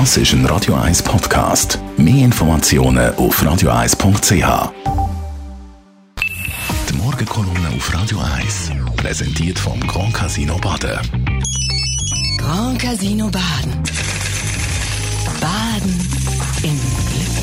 Das ist ein Radio 1 Podcast. Mehr Informationen auf radio1.ch. Die Morgenkolumne auf Radio 1 präsentiert vom Grand Casino Baden. Grand Casino Baden. Baden im.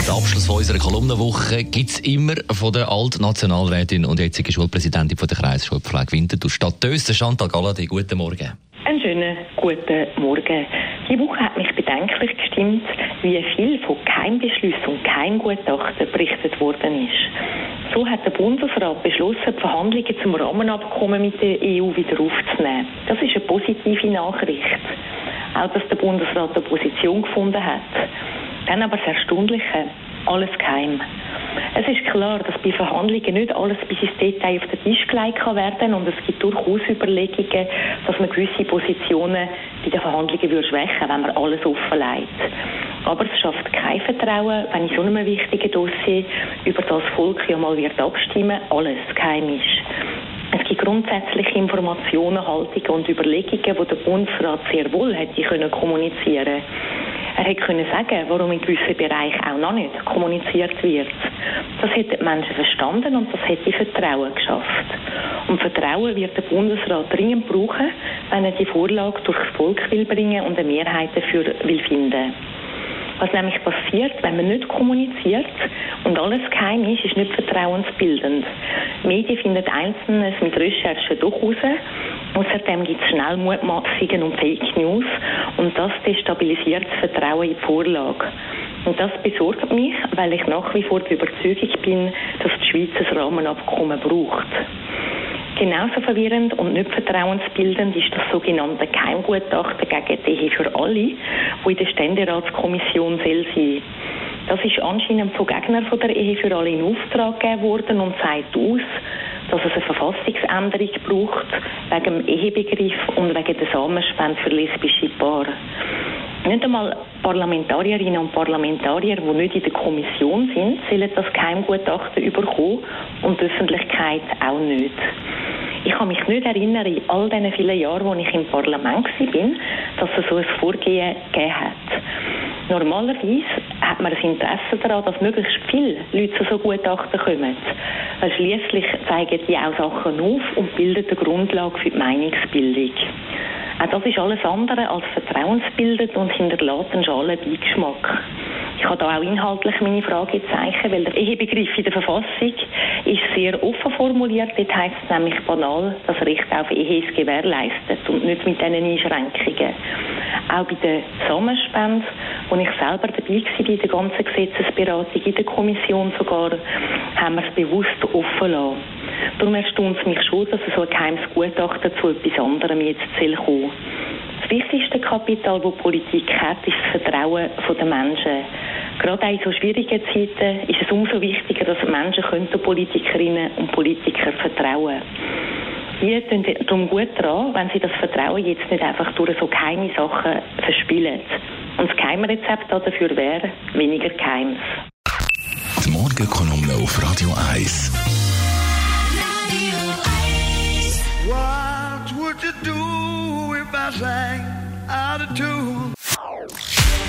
Der Abschluss von unserer Kolumnenwoche gibt es immer von der Altnationalrätin und jetzigen Schulpräsidentin von der Kreisschulpflege Winterthur Stadt Dösen, Chantal Galladay. Guten Morgen. Einen schönen guten Morgen. Die Woche hat mich bedenklich gestimmt, wie viel von Keimbeschlüssen und Keimgutachten berichtet worden ist. So hat der Bundesrat beschlossen, die Verhandlungen zum Rahmenabkommen mit der EU wieder aufzunehmen. Das ist eine positive Nachricht. Auch, dass der Bundesrat eine Position gefunden hat. Dann aber das Erstaunliche, alles geheim. Es ist klar, dass bei Verhandlungen nicht alles bis ins Detail auf den Tisch gelegt kann werden und es gibt durchaus Überlegungen, dass man gewisse Positionen bei den Verhandlungen würde schwächen wenn man alles offenlegt. Aber es schafft kein Vertrauen, wenn in so einem wichtigen Dossier, über das Volk ja mal wird abstimmen, alles geheim ist. Es gibt grundsätzliche Informationen, Haltungen und Überlegungen, die der Bundesrat sehr wohl hätte können kommunizieren er hätte können sagen, warum in gewissen Bereichen auch noch nicht kommuniziert wird. Das hätten die Menschen verstanden und das hätte Vertrauen geschafft. Und Vertrauen wird der Bundesrat dringend brauchen, wenn er die Vorlage durchs Volk will bringen und eine Mehrheit dafür will finden. Was nämlich passiert, wenn man nicht kommuniziert und alles geheim ist, ist nicht vertrauensbildend. Die Medien finden Einzelnes mit Recherchen doch raus. Außerdem gibt es schnell Mutmaßungen und Fake News und das destabilisiert das Vertrauen in die Vorlage. Und das besorgt mich, weil ich nach wie vor der Überzeugung bin, dass die Schweiz ein Rahmenabkommen braucht. Genauso verwirrend und nicht vertrauensbildend ist das sogenannte Keimgutachten gegen die Ehe für alle, wo in der Ständeratskommission soll sein. Das ist anscheinend von Gegnern von der Ehe für alle in Auftrag gegeben worden und zeigt aus, dass es eine Verfassungsänderung braucht wegen dem Ehebegriff und wegen der Samenspende für lesbische Paare. Nicht einmal Parlamentarierinnen und Parlamentarier, die nicht in der Kommission sind, sollen das Geheimgutachten überkommen und die Öffentlichkeit auch nicht. Ich kann mich nicht erinnern, in all diesen vielen Jahren, wo ich im Parlament war, dass es so ein Vorgehen gegeben hat. Normalerweise hat man ein Interesse daran, dass möglichst viele Leute zu so Gutachten kommen. Weil schließlich zeigen die auch Sachen auf und bilden die Grundlage für die Meinungsbildung. Auch das ist alles andere als vertrauensbildend und hinterlässt einen schalen Beigeschmack. Da auch inhaltlich meine Fragezeichen, weil der Ehebegriff in der Verfassung ist sehr offen formuliert. Dort heißt es nämlich banal, das Recht auf Ehe ist gewährleistet und nicht mit diesen Einschränkungen. Auch bei der Samenspende, wo ich selber dabei war bei der ganzen Gesetzesberatung, in der Kommission sogar, haben wir es bewusst offen lassen. Darum erstaunt es mich schon, dass so ein geheimes Gutachten zu etwas anderem jetzt kommen Das wichtigste Kapital, das Politik hat, ist das Vertrauen der Menschen. Gerade auch in so schwierigen Zeiten ist es umso wichtiger, dass Menschen können Politikerinnen und Politiker vertrauen die tun darum gut dran, wenn sie das Vertrauen jetzt nicht einfach durch so geheime Sachen verspielen. Und das Geheimrezept dafür wäre weniger Geheims. Die Morgenkolumne auf Radio 1. What would you do if I sang out of tune?